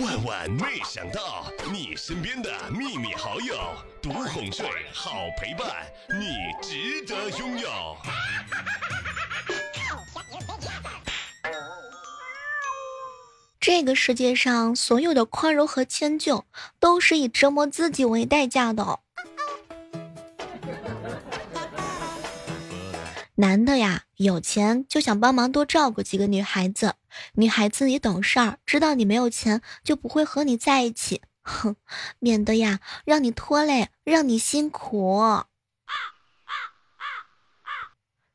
万万没想到，你身边的秘密好友，独哄睡，好陪伴，你值得拥有。这个世界上所有的宽容和迁就，都是以折磨自己为代价的。男的呀，有钱就想帮忙多照顾几个女孩子；女孩子也懂事儿，知道你没有钱，就不会和你在一起，哼，免得呀让你拖累，让你辛苦。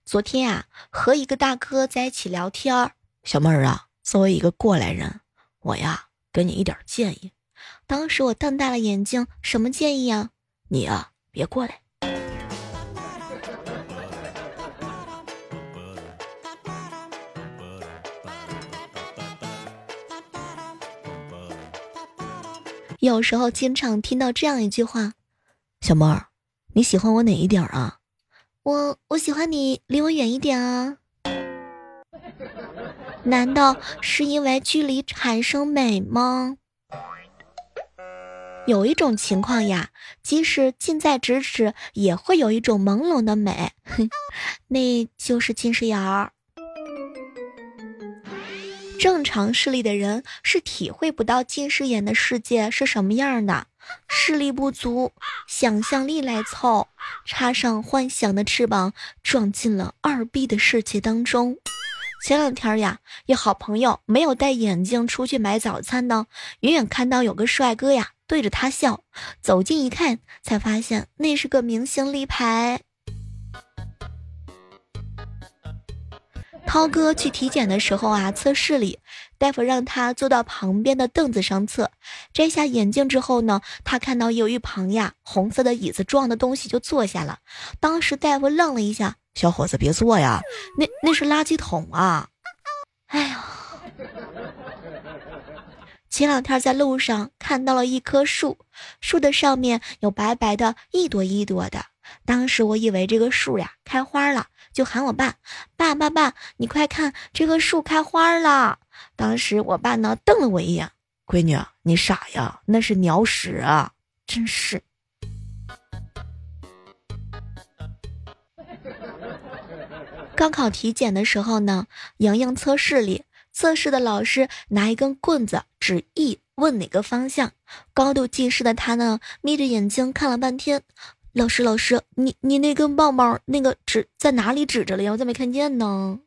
昨天呀，和一个大哥在一起聊天，小妹儿啊，作为一个过来人，我呀给你一点建议。当时我瞪大了眼睛，什么建议啊？你呀，别过来。有时候经常听到这样一句话：“小妹儿，你喜欢我哪一点啊？”“我我喜欢你离我远一点啊。”难道是因为距离产生美吗？有一种情况呀，即使近在咫尺，也会有一种朦胧的美，那就是近视眼儿。正常视力的人是体会不到近视眼的世界是什么样的，视力不足，想象力来凑，插上幻想的翅膀，撞进了二 B 的世界当中。前两天呀，有好朋友没有戴眼镜出去买早餐呢，远远看到有个帅哥呀对着他笑，走近一看，才发现那是个明星立牌。涛哥去体检的时候啊，测视力，大夫让他坐到旁边的凳子上测。摘下眼镜之后呢，他看到有一旁呀红色的椅子状的东西，就坐下了。当时大夫愣了一下：“小伙子，别坐呀，那那是垃圾桶啊！”哎呀，前两天在路上看到了一棵树，树的上面有白白的一朵一朵的。当时我以为这个树呀开花了。就喊我爸，爸爸爸，你快看，这棵树开花了。当时我爸呢瞪了我一眼，闺女，你傻呀，那是鸟屎啊！真是。高考体检的时候呢，莹莹测试里，测试的老师拿一根棍子指 E 问哪个方向，高度近视的他呢眯着眼睛看了半天。老师，老师，你你那根棒棒那个指在哪里指着了呀？我咋没看见呢？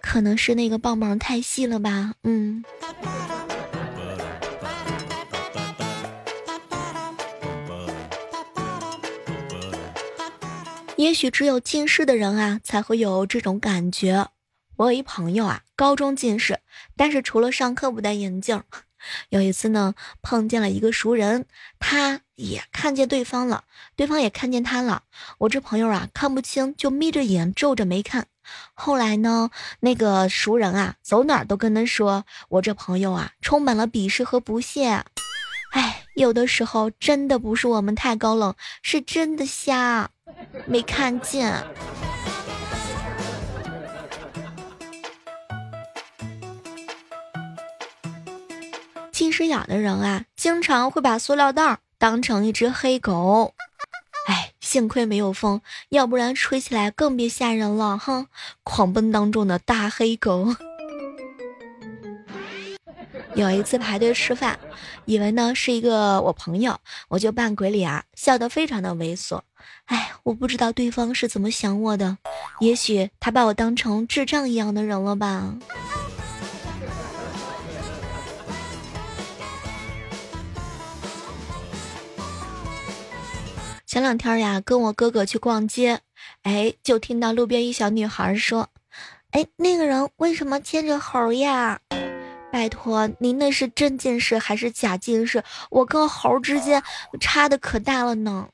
可能是那个棒棒太细了吧？嗯。也许只有近视的人啊，才会有这种感觉。我有一朋友啊，高中近视，但是除了上课不戴眼镜。有一次呢，碰见了一个熟人，他也看见对方了，对方也看见他了。我这朋友啊，看不清，就眯着眼皱着眉看。后来呢，那个熟人啊，走哪儿都跟他说，我这朋友啊，充满了鄙视和不屑。哎，有的时候真的不是我们太高冷，是真的瞎，没看见。近视眼的人啊，经常会把塑料袋当成一只黑狗。哎，幸亏没有风，要不然吹起来更别吓人了。哼，狂奔当中的大黑狗。有一次排队吃饭，以为呢是一个我朋友，我就扮鬼脸，笑得非常的猥琐。哎，我不知道对方是怎么想我的，也许他把我当成智障一样的人了吧。前两天呀，跟我哥哥去逛街，哎，就听到路边一小女孩说：“哎，那个人为什么牵着猴呀？拜托，您那是真近视还是假近视？我跟猴之间差的可大了呢。”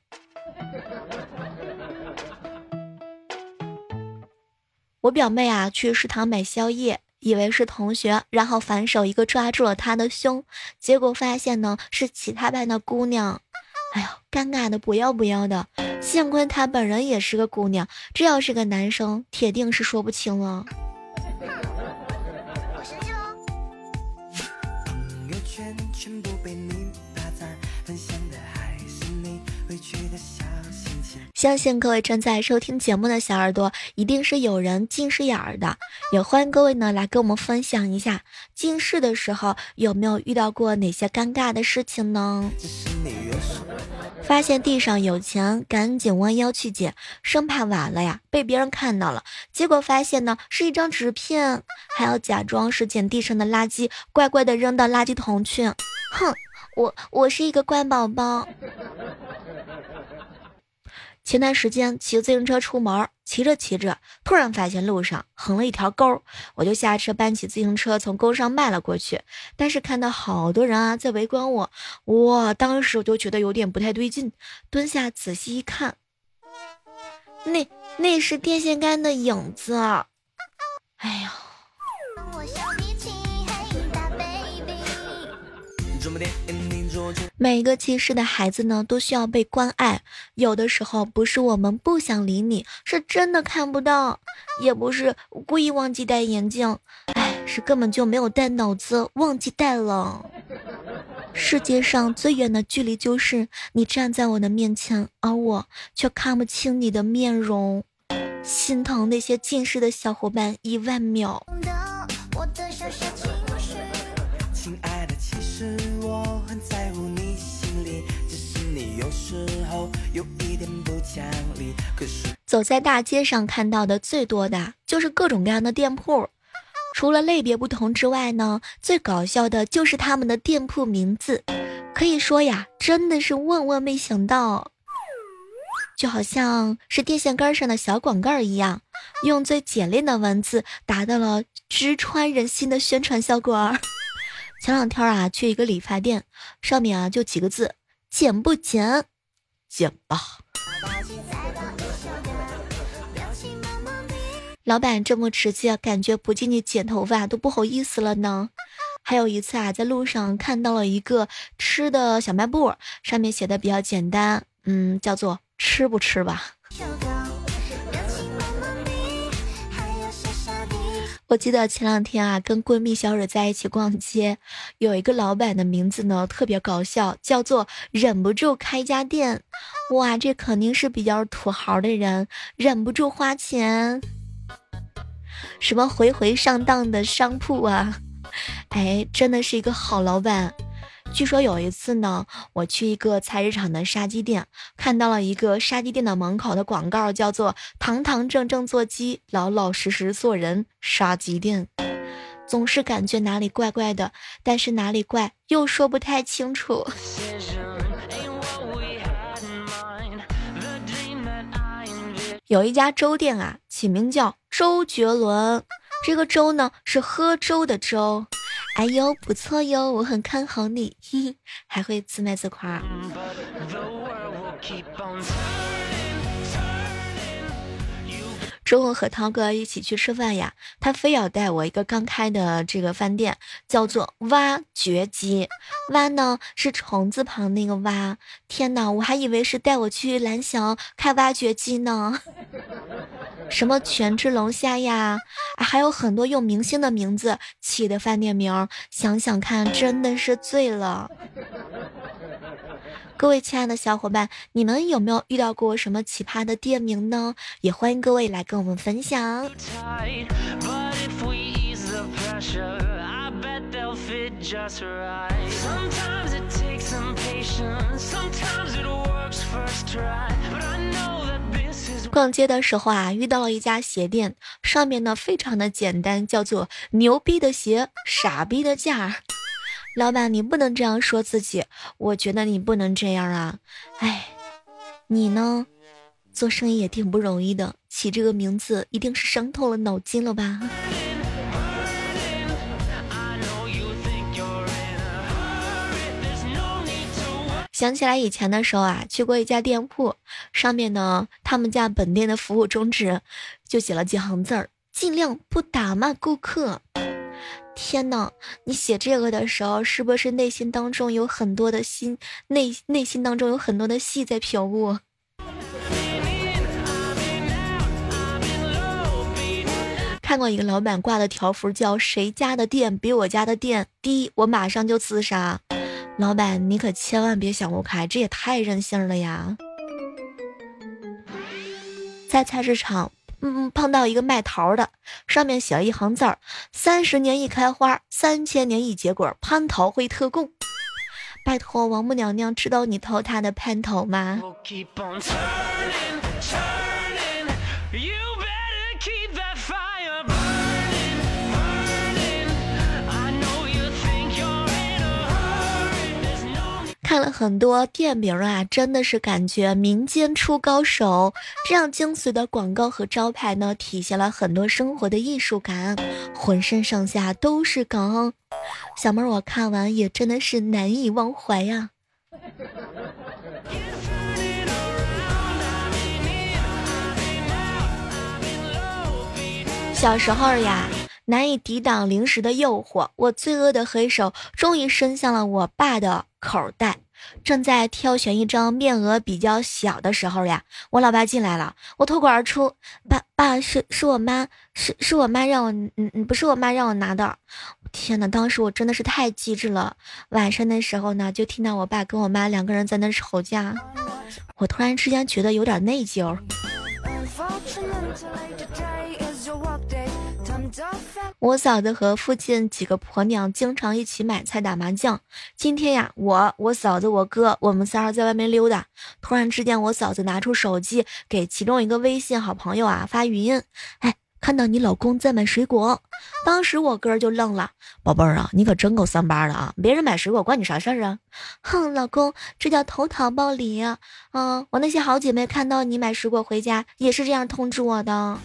我表妹啊，去食堂买宵夜，以为是同学，然后反手一个抓住了她的胸，结果发现呢是其他班的姑娘。哎呦，尴尬的不要不要的！幸亏她本人也是个姑娘，这要是个男生，铁定是说不清了。相信各位正在收听节目的小耳朵，一定是有人近视眼儿的，也欢迎各位呢来跟我们分享一下近视的时候有没有遇到过哪些尴尬的事情呢？发现地上有钱，赶紧弯腰去捡，生怕晚了呀被别人看到了，结果发现呢是一张纸片，还要假装是捡地上的垃圾，乖乖的扔到垃圾桶去。哼，我我是一个乖宝宝。前段时间骑自行车出门，骑着骑着，突然发现路上横了一条沟，我就下车搬起自行车从沟上迈了过去。但是看到好多人啊在围观我，哇！当时我就觉得有点不太对劲，蹲下仔细一看，那那是电线杆的影子。哎呀！每个其实的孩子呢，都需要被关爱。有的时候不是我们不想理你，是真的看不到；也不是故意忘记戴眼镜，哎，是根本就没有带脑子，忘记戴了。世界上最远的距离，就是你站在我的面前，而我却看不清你的面容。心疼那些近视的小伙伴一万秒。走在大街上看到的最多的就是各种各样的店铺，除了类别不同之外呢，最搞笑的就是他们的店铺名字，可以说呀，真的是万万没想到，就好像是电线杆上的小广告一样，用最简练的文字达到了直穿人心的宣传效果。前两天啊，去一个理发店，上面啊就几个字：剪不剪？剪吧。老板这么直接，感觉不进去剪头发都不好意思了呢。还有一次啊，在路上看到了一个吃的小卖部，上面写的比较简单，嗯，叫做吃不吃吧。我记得前两天啊，跟闺蜜小蕊在一起逛街，有一个老板的名字呢特别搞笑，叫做忍不住开家店。哇，这肯定是比较土豪的人，忍不住花钱。什么回回上当的商铺啊？哎，真的是一个好老板。据说有一次呢，我去一个菜市场的杀鸡店，看到了一个杀鸡店的门口的广告，叫做“堂堂正正做鸡，老老实实做人”。杀鸡店总是感觉哪里怪怪的，但是哪里怪又说不太清楚。有一家粥店啊，起名叫周杰伦，这个粥呢是喝粥的粥。哎呦，不错哟，我很看好你，嘿嘿，还会自卖自夸。中午和涛哥一起去吃饭呀，他非要带我一个刚开的这个饭店，叫做挖掘机。挖呢是虫字旁那个挖。天哪，我还以为是带我去蓝翔开挖掘机呢。什么全只龙虾呀，还有很多用明星的名字起的饭店名，想想看，真的是醉了。各位亲爱的小伙伴，你们有没有遇到过什么奇葩的店名呢？也欢迎各位来跟我们分享。逛街的时候啊，遇到了一家鞋店，上面呢非常的简单，叫做“牛逼的鞋，傻逼的价”。老板，你不能这样说自己，我觉得你不能这样啊。哎，你呢，做生意也挺不容易的，起这个名字一定是伤透了脑筋了吧？想起来以前的时候啊，去过一家店铺，上面呢，他们家本店的服务宗旨就写了几行字儿：尽量不打骂顾客。天呐，你写这个的时候，是不是内心当中有很多的心内内心当中有很多的戏在飘过？看过一个老板挂的条幅，叫“谁家的店比我家的店低，我马上就自杀”。老板，你可千万别想不开，这也太任性了呀！在菜市场，嗯，碰到一个卖桃的，上面写了一行字儿：“三十年一开花，三千年一结果，蟠桃会特供。”拜托，王母娘娘知道你偷她的蟠桃吗？看了很多店名啊，真的是感觉民间出高手。这样精髓的广告和招牌呢，体现了很多生活的艺术感，浑身上下都是梗。小妹儿，我看完也真的是难以忘怀呀。小时候呀，难以抵挡零食的诱惑，我罪恶的黑手终于伸向了我爸的口袋。正在挑选一张面额比较小的时候呀，我老爸进来了，我脱口而出：“爸爸是是我妈，是是我妈让我，嗯嗯，不是我妈让我拿的。”天哪，当时我真的是太机智了。晚上的时候呢，就听到我爸跟我妈两个人在那吵架，我突然之间觉得有点内疚。我嫂子和附近几个婆娘经常一起买菜打麻将。今天呀，我、我嫂子、我哥，我们仨在外面溜达。突然之间，我嫂子拿出手机给其中一个微信好朋友啊发语音：“哎，看到你老公在买水果。”当时我哥就愣了：“宝贝儿啊，你可真够三八的啊！别人买水果关你啥事儿啊？”哼，老公，这叫投桃报李。嗯，我那些好姐妹看到你买水果回家，也是这样通知我的。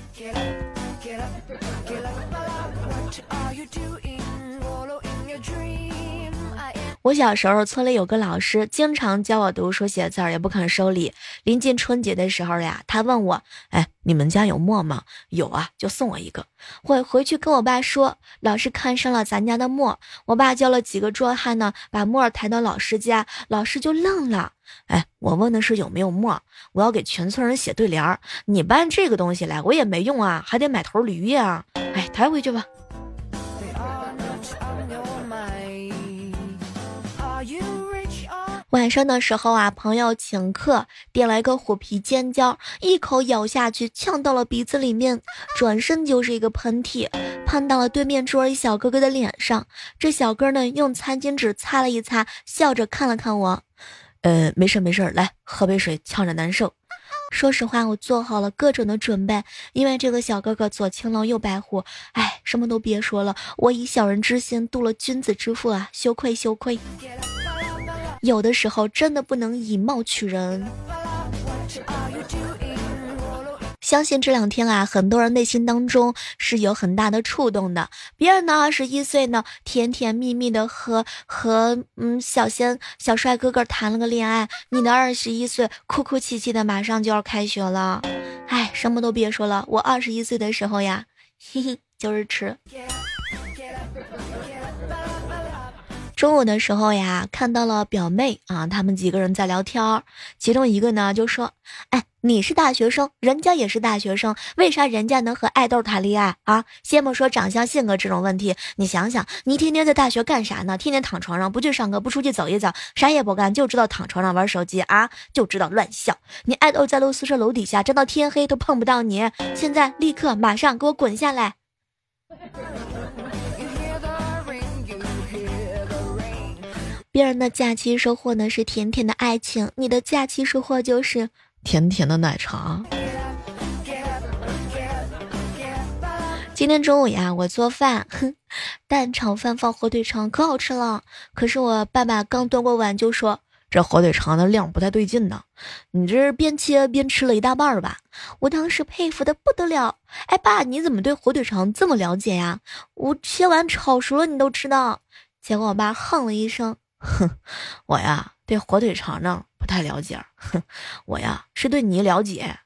我小时候村里有个老师，经常教我读书写字儿，也不肯收礼。临近春节的时候呀，他问我：“哎，你们家有墨吗？”“有啊，就送我一个。”我回去跟我爸说，老师看上了咱家的墨。我爸叫了几个壮汉呢，把墨抬到老师家，老师就愣了。哎，我问的是有没有墨，我要给全村人写对联儿。你搬这个东西来，我也没用啊，还得买头驴呀。哎，抬回去吧。晚上的时候啊，朋友请客，点了一个虎皮尖椒，一口咬下去，呛到了鼻子里面，转身就是一个喷嚏，喷到了对面桌一小哥哥的脸上。这小哥呢，用餐巾纸擦了一擦，笑着看了看我，呃，没事没事，来喝杯水，呛着难受。说实话，我做好了各种的准备，因为这个小哥哥左青龙右白虎，哎，什么都别说了，我以小人之心度了君子之腹啊，羞愧羞愧。有的时候真的不能以貌取人。相信这两天啊，很多人内心当中是有很大的触动的。别人的二十一岁呢，甜甜蜜蜜的和和嗯小仙小帅哥哥谈了个恋爱，你的二十一岁哭哭啼啼的，马上就要开学了。哎，什么都别说了，我二十一岁的时候呀，嘿嘿，就是吃。中午的时候呀，看到了表妹啊，他们几个人在聊天其中一个呢就说：“哎，你是大学生，人家也是大学生，为啥人家能和爱豆谈恋爱啊？先不说长相、性格这种问题，你想想，你天天在大学干啥呢？天天躺床上，不去上课，不出去走一走，啥也不干，就知道躺床上玩手机啊，就知道乱笑。你爱豆在楼宿舍楼底下站到天黑都碰不到你，现在立刻马上给我滚下来！”别人的假期收获呢是甜甜的爱情，你的假期收获就是甜甜的奶茶。今天中午呀，我做饭，哼，蛋炒饭放火腿肠可好吃了。可是我爸爸刚端过碗就说：“这火腿肠的量不太对劲呢，你这是边切边吃了一大半吧？”我当时佩服的不得了。哎，爸，你怎么对火腿肠这么了解呀？我切完炒熟了你都知道。结果我爸哼了一声。哼，我呀对火腿肠呢不太了解，哼，我呀是对你了解。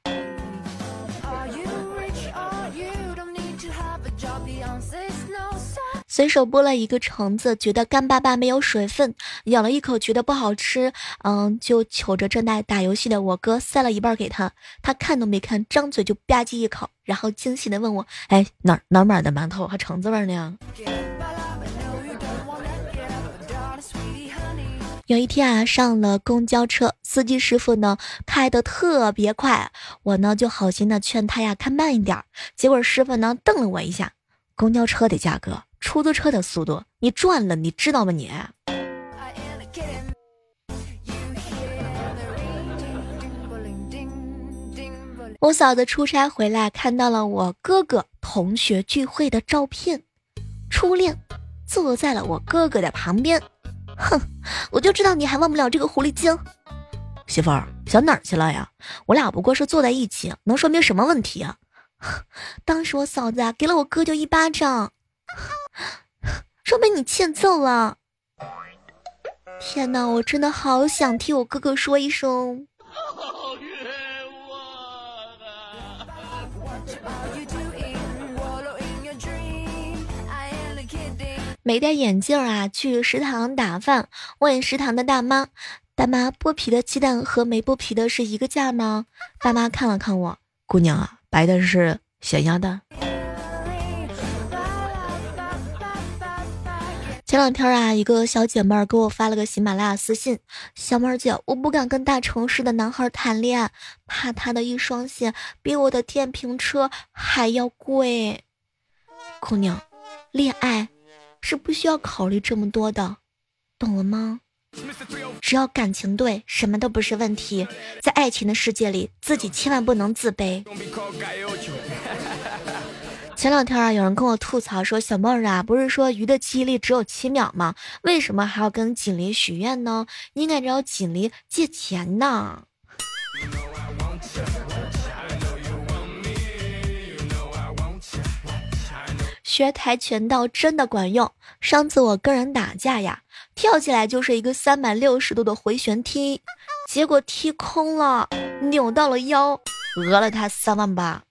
随手剥了一个橙子，觉得干巴巴没有水分，咬了一口觉得不好吃，嗯，就瞅着正在打游戏的我哥塞了一半给他，他看都没看，张嘴就吧唧一口，然后惊喜的问我，哎，哪哪买的馒头还橙子味呢？有一天啊，上了公交车，司机师傅呢开的特别快，我呢就好心的劝他呀开慢一点。结果师傅呢瞪了我一下：“公交车的价格，出租车的速度，你赚了，你知道吗？你。”我嫂子出差回来，看到了我哥哥同学聚会的照片，初恋坐在了我哥哥的旁边。哼，我就知道你还忘不了这个狐狸精，媳妇儿想哪儿去了呀？我俩不过是坐在一起，能说明什么问题啊？当时我嫂子啊给了我哥就一巴掌，说明你欠揍了。天哪，我真的好想替我哥哥说一声。没戴眼镜啊，去食堂打饭，问食堂的大妈：“大妈，剥皮的鸡蛋和没剥皮的是一个价吗？”大妈看了看我，姑娘啊，白的是咸鸭蛋。前两天啊，一个小姐妹儿给我发了个喜马拉雅私信：“小妹儿姐，我不敢跟大城市的男孩谈恋爱，怕他的一双鞋比我的电瓶车还要贵。”姑娘，恋爱。是不需要考虑这么多的，懂了吗？只要感情对，什么都不是问题。在爱情的世界里，自己千万不能自卑。前两天啊，有人跟我吐槽说：“小妹啊，不是说鱼的记忆力只有七秒吗？为什么还要跟锦鲤许愿呢？你应该找锦鲤借钱呢。”学跆拳道真的管用。上次我跟人打架呀，跳起来就是一个三百六十度的回旋踢，结果踢空了，扭到了腰，讹了他三万八。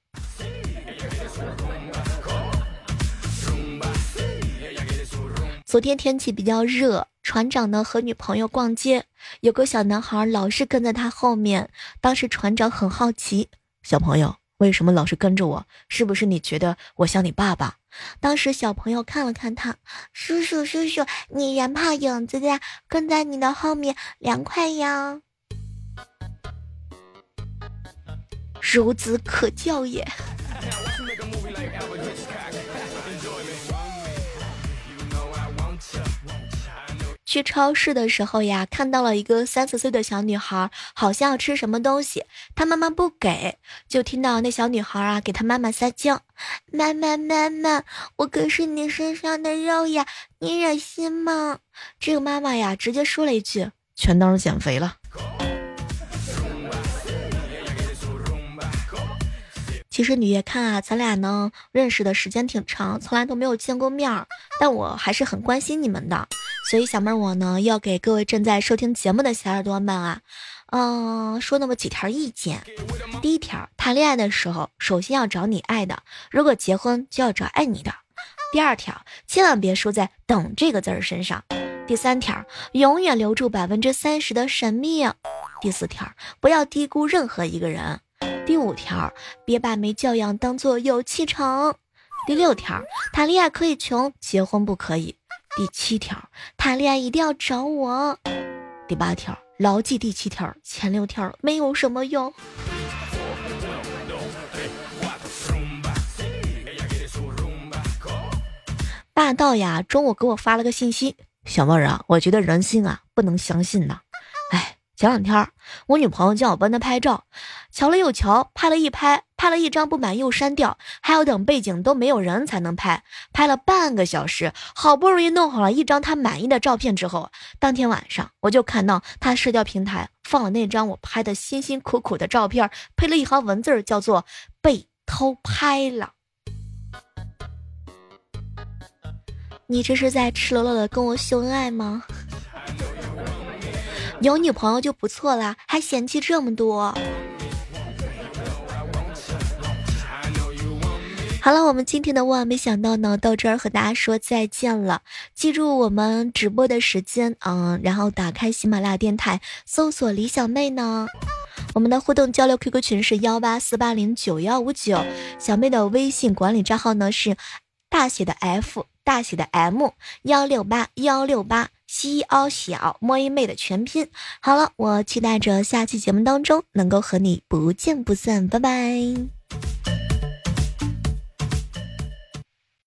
昨天天气比较热，船长呢和女朋友逛街，有个小男孩老是跟在他后面。当时船长很好奇，小朋友为什么老是跟着我？是不是你觉得我像你爸爸？当时小朋友看了看他，叔叔叔叔，你人怕影子的，跟在你的后面凉快呀，孺子可教也。去超市的时候呀，看到了一个三四岁的小女孩，好像要吃什么东西，她妈妈不给，就听到那小女孩啊给她妈妈撒娇：“妈妈妈妈，我可是你身上的肉呀，你忍心吗？”这个妈妈呀，直接说了一句：“全当是减肥了。”其实你别看啊，咱俩呢认识的时间挺长，从来都没有见过面儿，但我还是很关心你们的。所以小妹儿我呢要给各位正在收听节目的小耳朵们啊，嗯，说那么几条意见。第一条，谈恋爱的时候，首先要找你爱的；如果结婚，就要找爱你的。第二条，千万别输在“等”这个字儿身上。第三条，永远留住百分之三十的神秘。第四条，不要低估任何一个人。第五条，别把没教养当做有气场。第六条，谈恋爱可以穷，结婚不可以。第七条，谈恋爱一定要找我。第八条，牢记第七条，前六条没有什么用。霸道呀，中午给我发了个信息，小妹儿啊，我觉得人心啊不能相信呐。哎。前两天，我女朋友叫我帮她拍照，瞧了又瞧，拍了一拍，拍了一张不满又删掉，还要等背景都没有人才能拍，拍了半个小时，好不容易弄好了一张她满意的照片之后，当天晚上我就看到她社交平台放了那张我拍的辛辛苦苦的照片，配了一行文字，叫做“被偷拍了”。你这是在赤裸裸的跟我秀恩爱吗？有女朋友就不错啦，还嫌弃这么多。好了，我们今天的万没想到呢，到这儿和大家说再见了。记住我们直播的时间，嗯，然后打开喜马拉雅电台，搜索李小妹呢。我们的互动交流 QQ 群是幺八四八零九幺五九，小妹的微信管理账号呢是大写的 F 大写的 M 幺六八幺六八。西凹小摸一妹的全拼。好了，我期待着下期节目当中能够和你不见不散，拜拜。